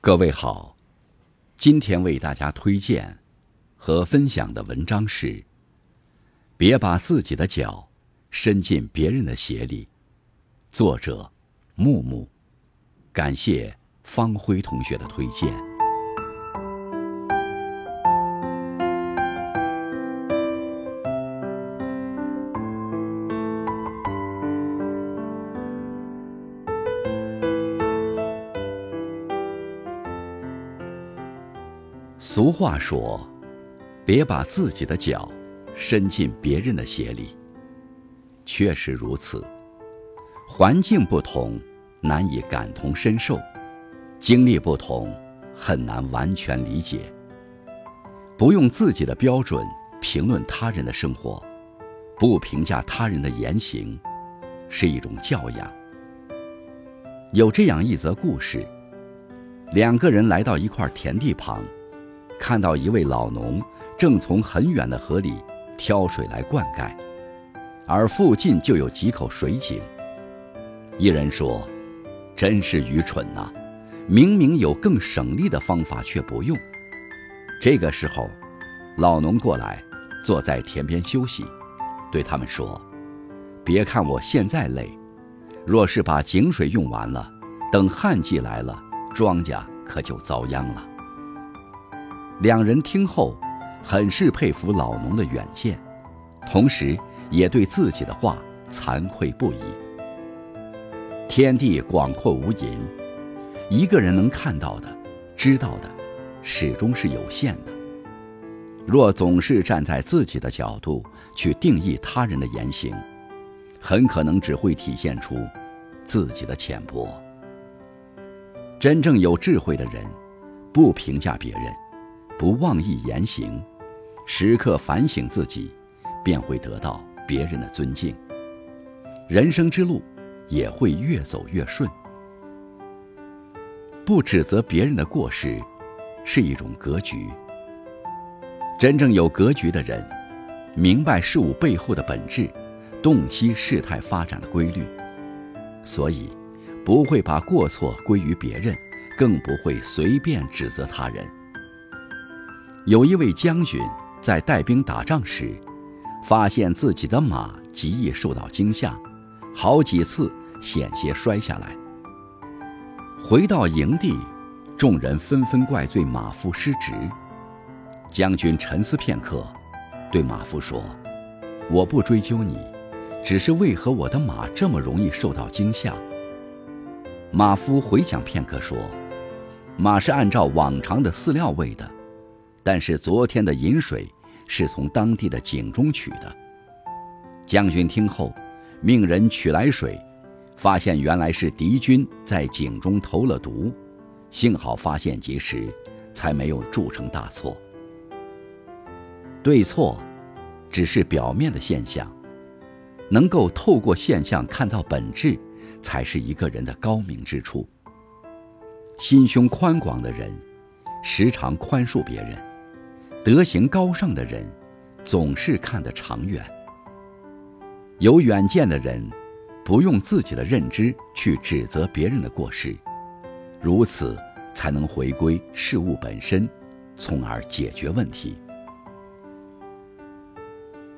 各位好，今天为大家推荐和分享的文章是：别把自己的脚伸进别人的鞋里。作者：木木。感谢方辉同学的推荐。俗话说：“别把自己的脚伸进别人的鞋里。”确实如此，环境不同，难以感同身受；经历不同，很难完全理解。不用自己的标准评论他人的生活，不评价他人的言行，是一种教养。有这样一则故事：两个人来到一块田地旁。看到一位老农正从很远的河里挑水来灌溉，而附近就有几口水井。一人说：“真是愚蠢呐，明明有更省力的方法却不用。”这个时候，老农过来，坐在田边休息，对他们说：“别看我现在累，若是把井水用完了，等旱季来了，庄稼可就遭殃了。”两人听后，很是佩服老农的远见，同时也对自己的话惭愧不已。天地广阔无垠，一个人能看到的、知道的，始终是有限的。若总是站在自己的角度去定义他人的言行，很可能只会体现出自己的浅薄。真正有智慧的人，不评价别人。不妄议言行，时刻反省自己，便会得到别人的尊敬。人生之路也会越走越顺。不指责别人的过失，是一种格局。真正有格局的人，明白事物背后的本质，洞悉事态发展的规律，所以不会把过错归于别人，更不会随便指责他人。有一位将军在带兵打仗时，发现自己的马极易受到惊吓，好几次险些摔下来。回到营地，众人纷纷怪罪马夫失职。将军沉思片刻，对马夫说：“我不追究你，只是为何我的马这么容易受到惊吓？”马夫回想片刻说：“马是按照往常的饲料喂的。”但是昨天的饮水是从当地的井中取的。将军听后，命人取来水，发现原来是敌军在井中投了毒，幸好发现及时，才没有铸成大错。对错，只是表面的现象，能够透过现象看到本质，才是一个人的高明之处。心胸宽广的人，时常宽恕别人。德行高尚的人，总是看得长远。有远见的人，不用自己的认知去指责别人的过失，如此才能回归事物本身，从而解决问题。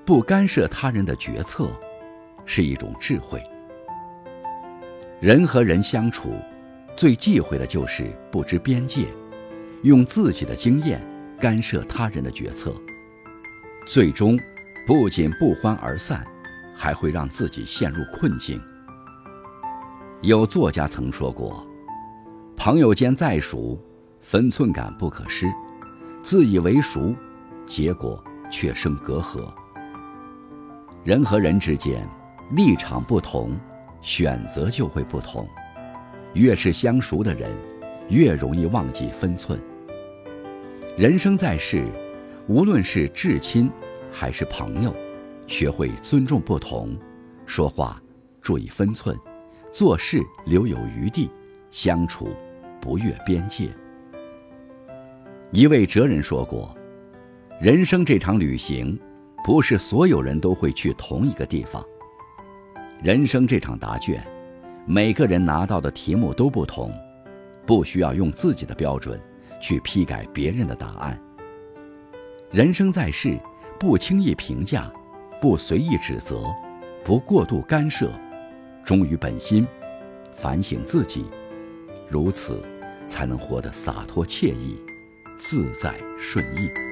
不干涉他人的决策，是一种智慧。人和人相处，最忌讳的就是不知边界，用自己的经验。干涉他人的决策，最终不仅不欢而散，还会让自己陷入困境。有作家曾说过：“朋友间再熟，分寸感不可失；自以为熟，结果却生隔阂。”人和人之间立场不同，选择就会不同。越是相熟的人，越容易忘记分寸。人生在世，无论是至亲还是朋友，学会尊重不同，说话注意分寸，做事留有余地，相处不越边界。一位哲人说过：“人生这场旅行，不是所有人都会去同一个地方。人生这场答卷，每个人拿到的题目都不同，不需要用自己的标准去批改别人的答案。人生在世，不轻易评价，不随意指责，不过度干涉，忠于本心，反省自己，如此，才能活得洒脱惬意、自在顺意。